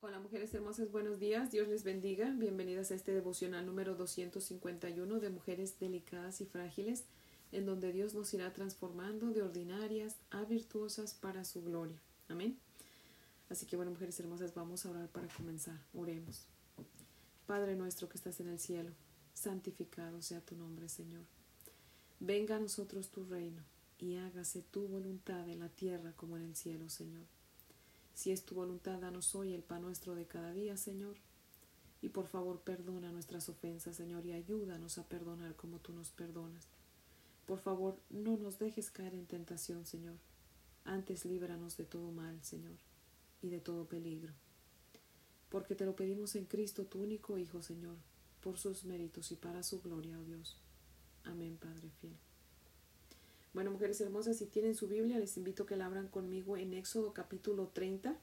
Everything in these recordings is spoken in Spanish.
Hola mujeres hermosas, buenos días, Dios les bendiga. Bienvenidas a este devocional número 251 de mujeres delicadas y frágiles, en donde Dios nos irá transformando de ordinarias a virtuosas para su gloria. Amén. Así que bueno, mujeres hermosas, vamos a orar para comenzar. Oremos. Padre nuestro que estás en el cielo, santificado sea tu nombre, Señor. Venga a nosotros tu reino y hágase tu voluntad en la tierra como en el cielo, Señor. Si es tu voluntad, danos hoy el pan nuestro de cada día, Señor. Y por favor, perdona nuestras ofensas, Señor, y ayúdanos a perdonar como tú nos perdonas. Por favor, no nos dejes caer en tentación, Señor. Antes líbranos de todo mal, Señor, y de todo peligro. Porque te lo pedimos en Cristo, tu único Hijo, Señor, por sus méritos y para su gloria, oh Dios. Amén, Padre fiel. Bueno, mujeres hermosas, si tienen su Biblia, les invito a que la abran conmigo en Éxodo capítulo 30.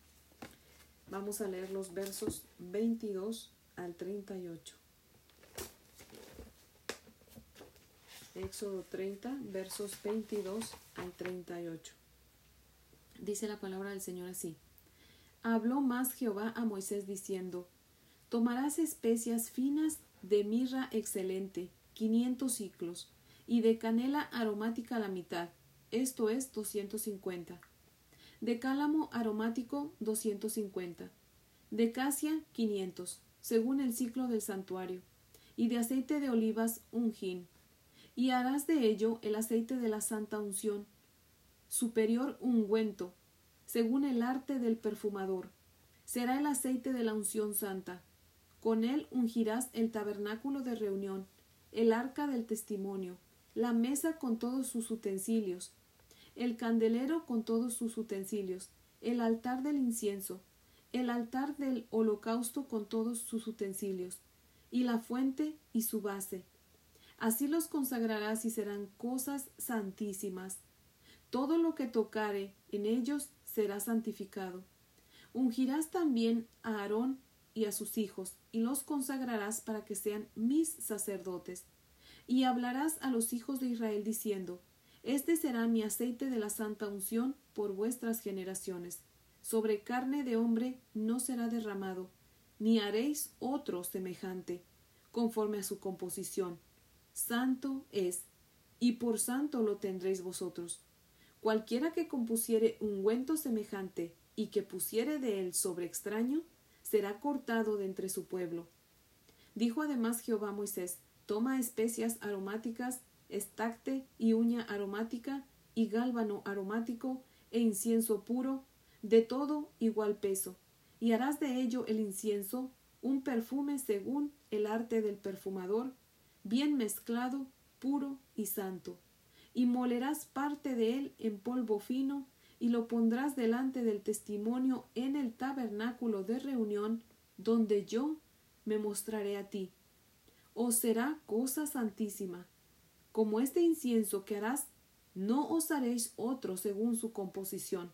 Vamos a leer los versos 22 al 38. Éxodo 30, versos 22 al 38. Dice la palabra del Señor así. Habló más Jehová a Moisés diciendo, Tomarás especias finas de mirra excelente, quinientos ciclos, y de canela aromática la mitad, esto es 250. De cálamo aromático 250. De casia 500, según el ciclo del santuario. Y de aceite de olivas un. Y harás de ello el aceite de la santa unción, superior ungüento, según el arte del perfumador. Será el aceite de la unción santa. Con él ungirás el tabernáculo de reunión, el arca del testimonio, la mesa con todos sus utensilios, el candelero con todos sus utensilios, el altar del incienso, el altar del holocausto con todos sus utensilios, y la fuente y su base. Así los consagrarás y serán cosas santísimas. Todo lo que tocare en ellos será santificado. Ungirás también a Aarón y a sus hijos, y los consagrarás para que sean mis sacerdotes y hablarás a los hijos de Israel diciendo, Este será mi aceite de la santa unción por vuestras generaciones. Sobre carne de hombre no será derramado, ni haréis otro semejante, conforme a su composición. Santo es, y por santo lo tendréis vosotros. Cualquiera que compusiere ungüento semejante y que pusiere de él sobre extraño, será cortado de entre su pueblo. Dijo además Jehová a Moisés, Toma especias aromáticas, estacte y uña aromática, y gálbano aromático, e incienso puro, de todo igual peso, y harás de ello el incienso un perfume según el arte del perfumador, bien mezclado, puro y santo. Y molerás parte de él en polvo fino, y lo pondrás delante del testimonio en el tabernáculo de reunión, donde yo me mostraré a ti os será cosa santísima. Como este incienso que harás, no os haréis otro según su composición.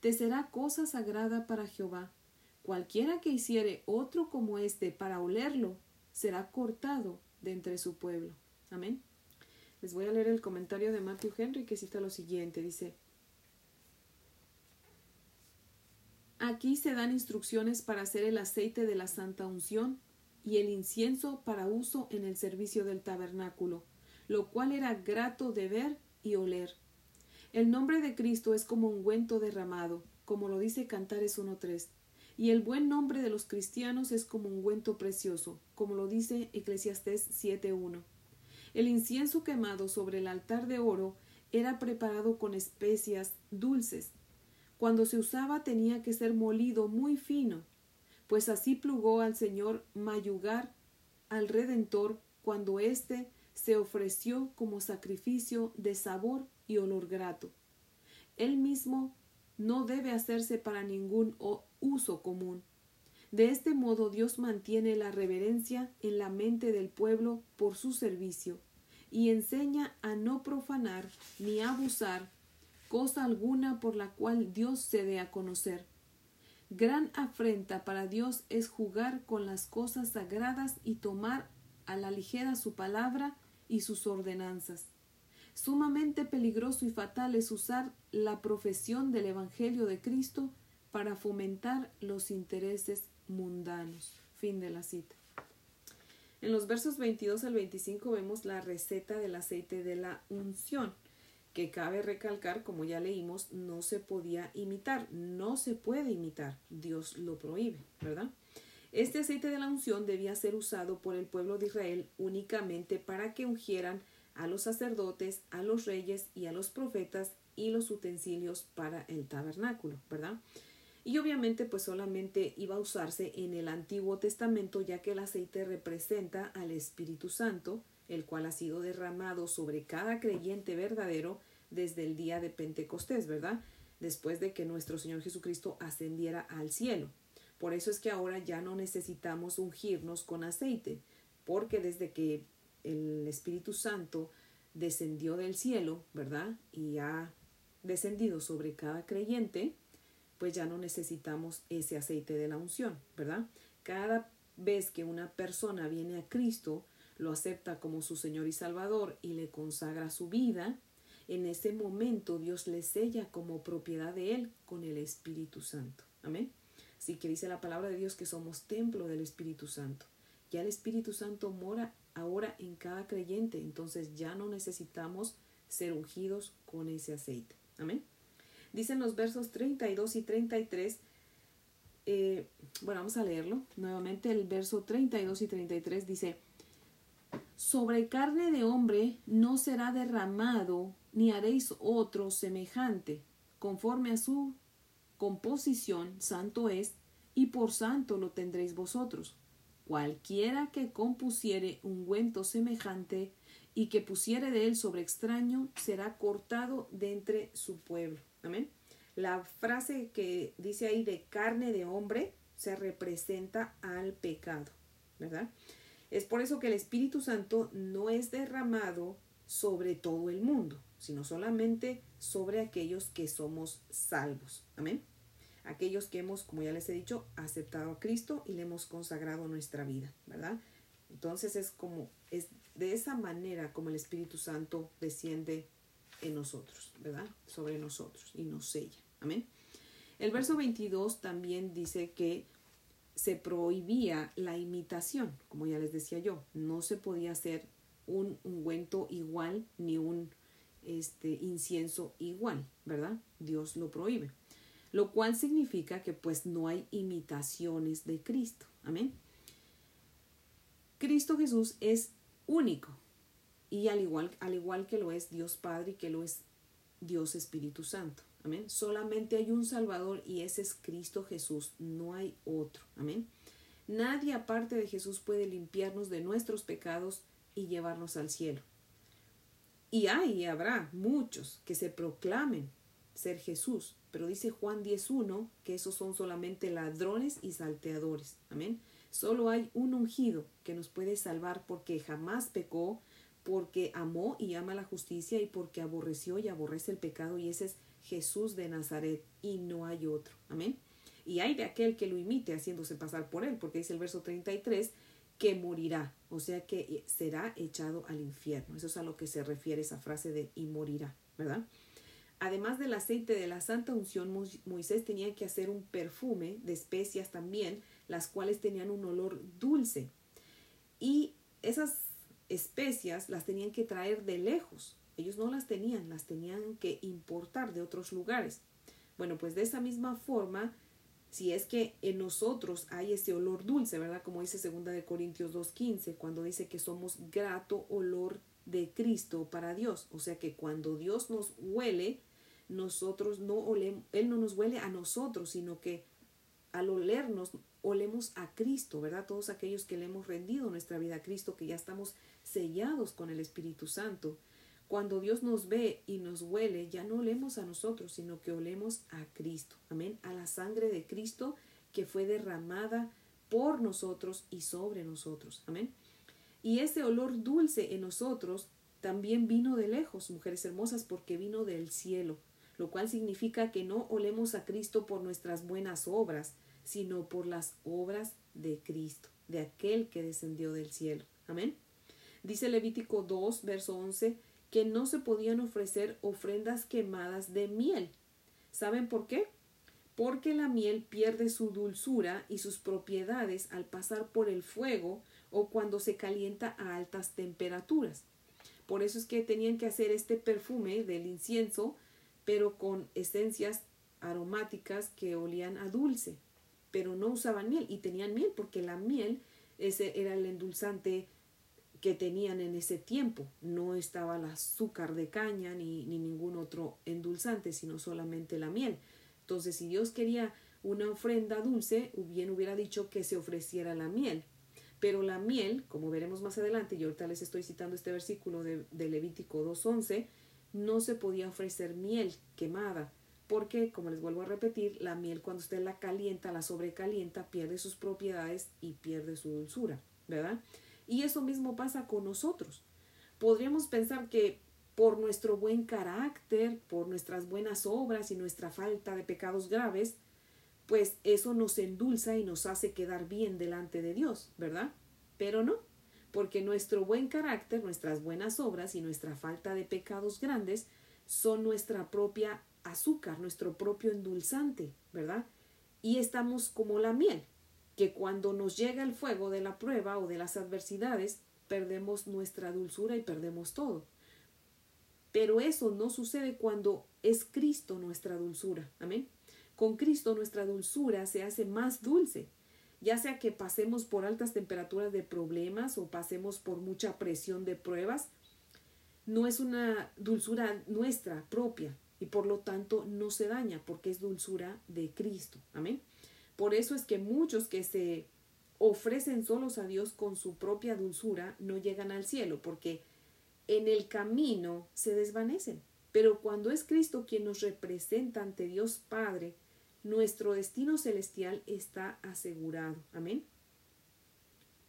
Te será cosa sagrada para Jehová. Cualquiera que hiciere otro como este para olerlo, será cortado de entre su pueblo. Amén. Les voy a leer el comentario de Matthew Henry que cita lo siguiente. Dice, Aquí se dan instrucciones para hacer el aceite de la santa unción y el incienso para uso en el servicio del tabernáculo, lo cual era grato de ver y oler. El nombre de Cristo es como ungüento derramado, como lo dice Cantares 1.3, y el buen nombre de los cristianos es como ungüento precioso, como lo dice Eclesiastés 7.1. El incienso quemado sobre el altar de oro era preparado con especias dulces. Cuando se usaba tenía que ser molido muy fino, pues así plugó al Señor mayugar al Redentor cuando éste se ofreció como sacrificio de sabor y olor grato. Él mismo no debe hacerse para ningún uso común. De este modo Dios mantiene la reverencia en la mente del pueblo por su servicio y enseña a no profanar ni abusar cosa alguna por la cual Dios se dé a conocer. Gran afrenta para Dios es jugar con las cosas sagradas y tomar a la ligera su palabra y sus ordenanzas. Sumamente peligroso y fatal es usar la profesión del Evangelio de Cristo para fomentar los intereses mundanos. Fin de la cita. En los versos 22 al 25 vemos la receta del aceite de la unción, que cabe recalcar, como ya leímos, no se podía imitar, no se puede imitar, Dios lo prohíbe, ¿verdad? Este aceite de la unción debía ser usado por el pueblo de Israel únicamente para que ungieran a los sacerdotes, a los reyes y a los profetas y los utensilios para el tabernáculo, ¿verdad? Y obviamente pues solamente iba a usarse en el Antiguo Testamento ya que el aceite representa al Espíritu Santo, el cual ha sido derramado sobre cada creyente verdadero desde el día de Pentecostés, ¿verdad? Después de que nuestro Señor Jesucristo ascendiera al cielo. Por eso es que ahora ya no necesitamos ungirnos con aceite, porque desde que el Espíritu Santo descendió del cielo, ¿verdad? Y ha descendido sobre cada creyente, pues ya no necesitamos ese aceite de la unción, ¿verdad? Cada vez que una persona viene a Cristo, lo acepta como su Señor y Salvador y le consagra su vida, en ese momento Dios le sella como propiedad de Él con el Espíritu Santo. Amén. Así que dice la palabra de Dios que somos templo del Espíritu Santo. Ya el Espíritu Santo mora ahora en cada creyente, entonces ya no necesitamos ser ungidos con ese aceite. Amén. Dicen los versos 32 y 33. Eh, bueno, vamos a leerlo nuevamente. El verso 32 y 33 dice, sobre carne de hombre no será derramado, ni haréis otro semejante, conforme a su composición, santo es, y por santo lo tendréis vosotros. Cualquiera que compusiere ungüento semejante y que pusiere de él sobre extraño, será cortado de entre su pueblo. Amén. La frase que dice ahí de carne de hombre se representa al pecado, ¿verdad? Es por eso que el Espíritu Santo no es derramado sobre todo el mundo, sino solamente sobre aquellos que somos salvos. Amén. Aquellos que hemos, como ya les he dicho, aceptado a Cristo y le hemos consagrado nuestra vida, ¿verdad? Entonces es como, es de esa manera como el Espíritu Santo desciende en nosotros, ¿verdad? Sobre nosotros y nos sella. Amén. El verso 22 también dice que se prohibía la imitación, como ya les decía yo, no se podía hacer un ungüento igual ni un este incienso igual, ¿verdad? Dios lo prohíbe. Lo cual significa que pues no hay imitaciones de Cristo. Amén. Cristo Jesús es único, y al igual, al igual que lo es Dios Padre y que lo es Dios Espíritu Santo. Amén. Solamente hay un Salvador y ese es Cristo Jesús. No hay otro. Amén. Nadie aparte de Jesús puede limpiarnos de nuestros pecados y llevarnos al cielo. Y hay y habrá muchos que se proclamen ser Jesús, pero dice Juan 10.1 que esos son solamente ladrones y salteadores. Amén. Solo hay un ungido que nos puede salvar porque jamás pecó, porque amó y ama la justicia y porque aborreció y aborrece el pecado y ese es Jesús de Nazaret y no hay otro. Amén. Y hay de aquel que lo imite haciéndose pasar por él, porque dice el verso 33 que morirá, o sea que eh, será echado al infierno. Eso es a lo que se refiere esa frase de y morirá, ¿verdad? Además del aceite de la santa unción, Moisés tenía que hacer un perfume de especias también, las cuales tenían un olor dulce. Y esas especias las tenían que traer de lejos. Ellos no las tenían, las tenían que importar de otros lugares. Bueno, pues de esa misma forma, si es que en nosotros hay ese olor dulce, ¿verdad? Como dice segunda de Corintios 2:15, cuando dice que somos grato olor de Cristo para Dios, o sea que cuando Dios nos huele, nosotros no olemos, él no nos huele a nosotros, sino que al olernos olemos a Cristo, ¿verdad? Todos aquellos que le hemos rendido nuestra vida a Cristo, que ya estamos sellados con el Espíritu Santo. Cuando Dios nos ve y nos huele, ya no olemos a nosotros, sino que olemos a Cristo. Amén. A la sangre de Cristo que fue derramada por nosotros y sobre nosotros. Amén. Y ese olor dulce en nosotros también vino de lejos, mujeres hermosas, porque vino del cielo, lo cual significa que no olemos a Cristo por nuestras buenas obras, sino por las obras de Cristo, de aquel que descendió del cielo. Amén. Dice Levítico 2, verso 11, que no se podían ofrecer ofrendas quemadas de miel. ¿Saben por qué? porque la miel pierde su dulzura y sus propiedades al pasar por el fuego o cuando se calienta a altas temperaturas. Por eso es que tenían que hacer este perfume del incienso, pero con esencias aromáticas que olían a dulce, pero no usaban miel y tenían miel porque la miel ese era el endulzante que tenían en ese tiempo. No estaba el azúcar de caña ni, ni ningún otro endulzante, sino solamente la miel. Entonces, si Dios quería una ofrenda dulce, bien hubiera dicho que se ofreciera la miel. Pero la miel, como veremos más adelante, y ahorita les estoy citando este versículo de, de Levítico 2.11, no se podía ofrecer miel quemada, porque, como les vuelvo a repetir, la miel cuando usted la calienta, la sobrecalienta, pierde sus propiedades y pierde su dulzura, ¿verdad? Y eso mismo pasa con nosotros. Podríamos pensar que por nuestro buen carácter, por nuestras buenas obras y nuestra falta de pecados graves, pues eso nos endulza y nos hace quedar bien delante de Dios, ¿verdad? Pero no, porque nuestro buen carácter, nuestras buenas obras y nuestra falta de pecados grandes son nuestra propia azúcar, nuestro propio endulzante, ¿verdad? Y estamos como la miel, que cuando nos llega el fuego de la prueba o de las adversidades, perdemos nuestra dulzura y perdemos todo. Pero eso no sucede cuando es Cristo nuestra dulzura. Amén. Con Cristo nuestra dulzura se hace más dulce, ya sea que pasemos por altas temperaturas de problemas o pasemos por mucha presión de pruebas, no es una dulzura nuestra propia y por lo tanto no se daña porque es dulzura de Cristo. Amén. Por eso es que muchos que se ofrecen solos a Dios con su propia dulzura no llegan al cielo porque en el camino se desvanecen. Pero cuando es Cristo quien nos representa ante Dios Padre, nuestro destino celestial está asegurado. Amén.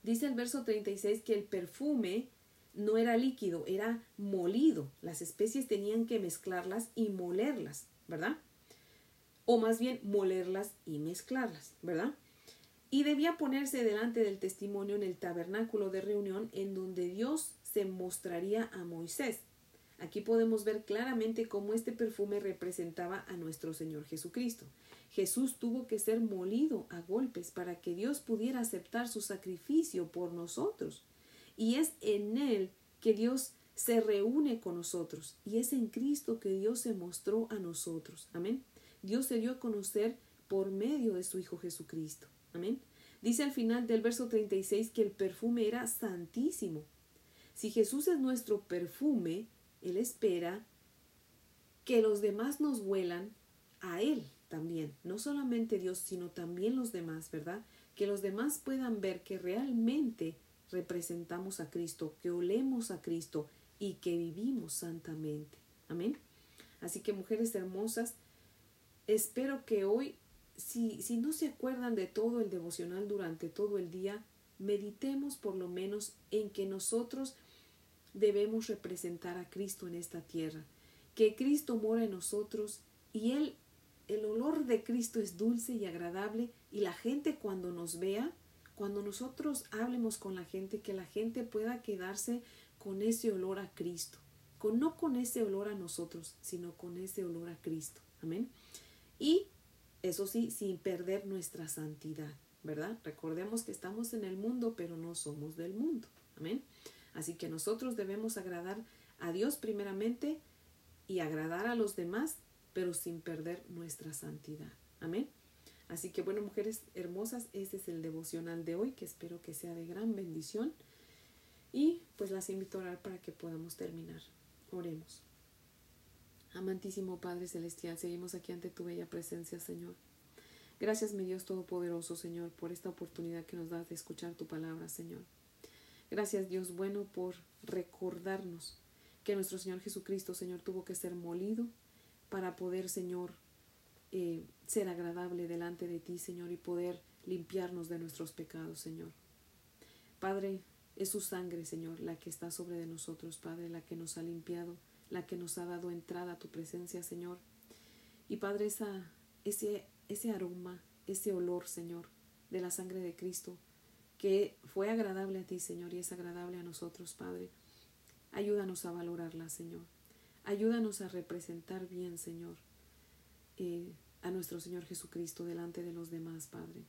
Dice el verso 36 que el perfume no era líquido, era molido. Las especies tenían que mezclarlas y molerlas, ¿verdad? O más bien molerlas y mezclarlas, ¿verdad? Y debía ponerse delante del testimonio en el tabernáculo de reunión en donde Dios se mostraría a Moisés. Aquí podemos ver claramente cómo este perfume representaba a nuestro Señor Jesucristo. Jesús tuvo que ser molido a golpes para que Dios pudiera aceptar su sacrificio por nosotros. Y es en Él que Dios se reúne con nosotros. Y es en Cristo que Dios se mostró a nosotros. Amén. Dios se dio a conocer por medio de su Hijo Jesucristo. Amén. Dice al final del verso 36 que el perfume era santísimo. Si Jesús es nuestro perfume, Él espera que los demás nos huelan a Él también. No solamente Dios, sino también los demás, ¿verdad? Que los demás puedan ver que realmente representamos a Cristo, que olemos a Cristo y que vivimos santamente. Amén. Así que mujeres hermosas, espero que hoy, si, si no se acuerdan de todo el devocional durante todo el día, meditemos por lo menos en que nosotros debemos representar a Cristo en esta tierra, que Cristo mora en nosotros y Él, el olor de Cristo es dulce y agradable y la gente cuando nos vea cuando nosotros hablemos con la gente, que la gente pueda quedarse con ese olor a Cristo, con, no con ese olor a nosotros, sino con ese olor a Cristo. Amén. Y eso sí, sin perder nuestra santidad, ¿verdad? Recordemos que estamos en el mundo, pero no somos del mundo. Amén. Así que nosotros debemos agradar a Dios primeramente y agradar a los demás, pero sin perder nuestra santidad. Amén. Así que bueno, mujeres hermosas, este es el devocional de hoy que espero que sea de gran bendición. Y pues las invito a orar para que podamos terminar. Oremos. Amantísimo Padre Celestial, seguimos aquí ante tu bella presencia, Señor. Gracias, mi Dios Todopoderoso, Señor, por esta oportunidad que nos das de escuchar tu palabra, Señor. Gracias, Dios bueno, por recordarnos que nuestro Señor Jesucristo, Señor, tuvo que ser molido para poder, Señor, eh, ser agradable delante de ti, Señor, y poder limpiarnos de nuestros pecados, Señor. Padre, es su sangre, Señor, la que está sobre de nosotros, Padre, la que nos ha limpiado, la que nos ha dado entrada a tu presencia, Señor. Y Padre, esa, ese, ese aroma, ese olor, Señor, de la sangre de Cristo, que fue agradable a ti, Señor, y es agradable a nosotros, Padre. Ayúdanos a valorarla, Señor. Ayúdanos a representar bien, Señor, eh, a nuestro Señor Jesucristo delante de los demás, Padre.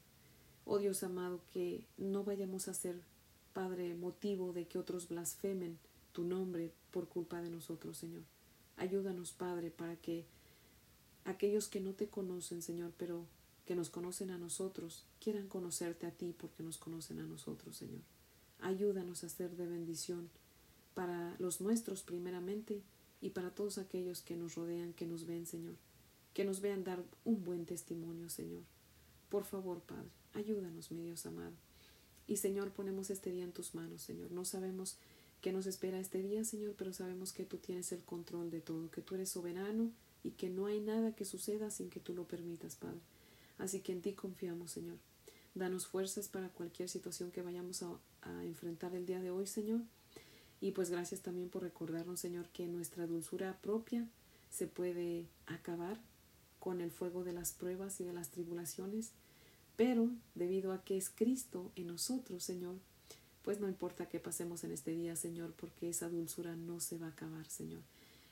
Oh Dios amado, que no vayamos a ser, Padre, motivo de que otros blasfemen tu nombre por culpa de nosotros, Señor. Ayúdanos, Padre, para que aquellos que no te conocen, Señor, pero que nos conocen a nosotros, quieran conocerte a ti porque nos conocen a nosotros, Señor. Ayúdanos a ser de bendición para los nuestros primeramente y para todos aquellos que nos rodean, que nos ven, Señor. Que nos vean dar un buen testimonio, Señor. Por favor, Padre, ayúdanos, mi Dios amado. Y Señor, ponemos este día en tus manos, Señor. No sabemos qué nos espera este día, Señor, pero sabemos que tú tienes el control de todo, que tú eres soberano y que no hay nada que suceda sin que tú lo permitas, Padre. Así que en ti confiamos, Señor. Danos fuerzas para cualquier situación que vayamos a, enfrentar el día de hoy, Señor. Y pues gracias también por recordarnos, Señor, que nuestra dulzura propia se puede acabar con el fuego de las pruebas y de las tribulaciones, pero debido a que es Cristo en nosotros, Señor, pues no importa que pasemos en este día, Señor, porque esa dulzura no se va a acabar, Señor.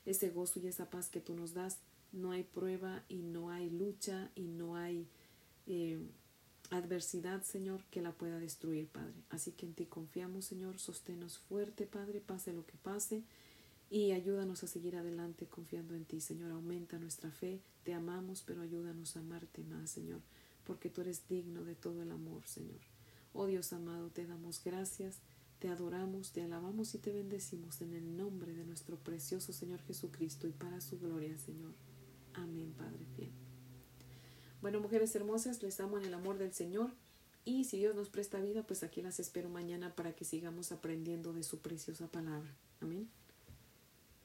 Ese gozo y esa paz que tú nos das no hay prueba y no hay lucha y no hay eh, adversidad, Señor, que la pueda destruir, Padre. Así que en ti confiamos, Señor, sosténos fuerte, Padre, pase lo que pase y ayúdanos a seguir adelante confiando en ti, Señor. Aumenta nuestra fe, te amamos, pero ayúdanos a amarte más, Señor, porque tú eres digno de todo el amor, Señor. Oh Dios amado, te damos gracias, te adoramos, te alabamos y te bendecimos en el nombre de nuestro precioso Señor Jesucristo y para su gloria, Señor. Amén, Padre fiel. Bueno, mujeres hermosas, les amo en el amor del Señor. Y si Dios nos presta vida, pues aquí las espero mañana para que sigamos aprendiendo de su preciosa palabra. Amén.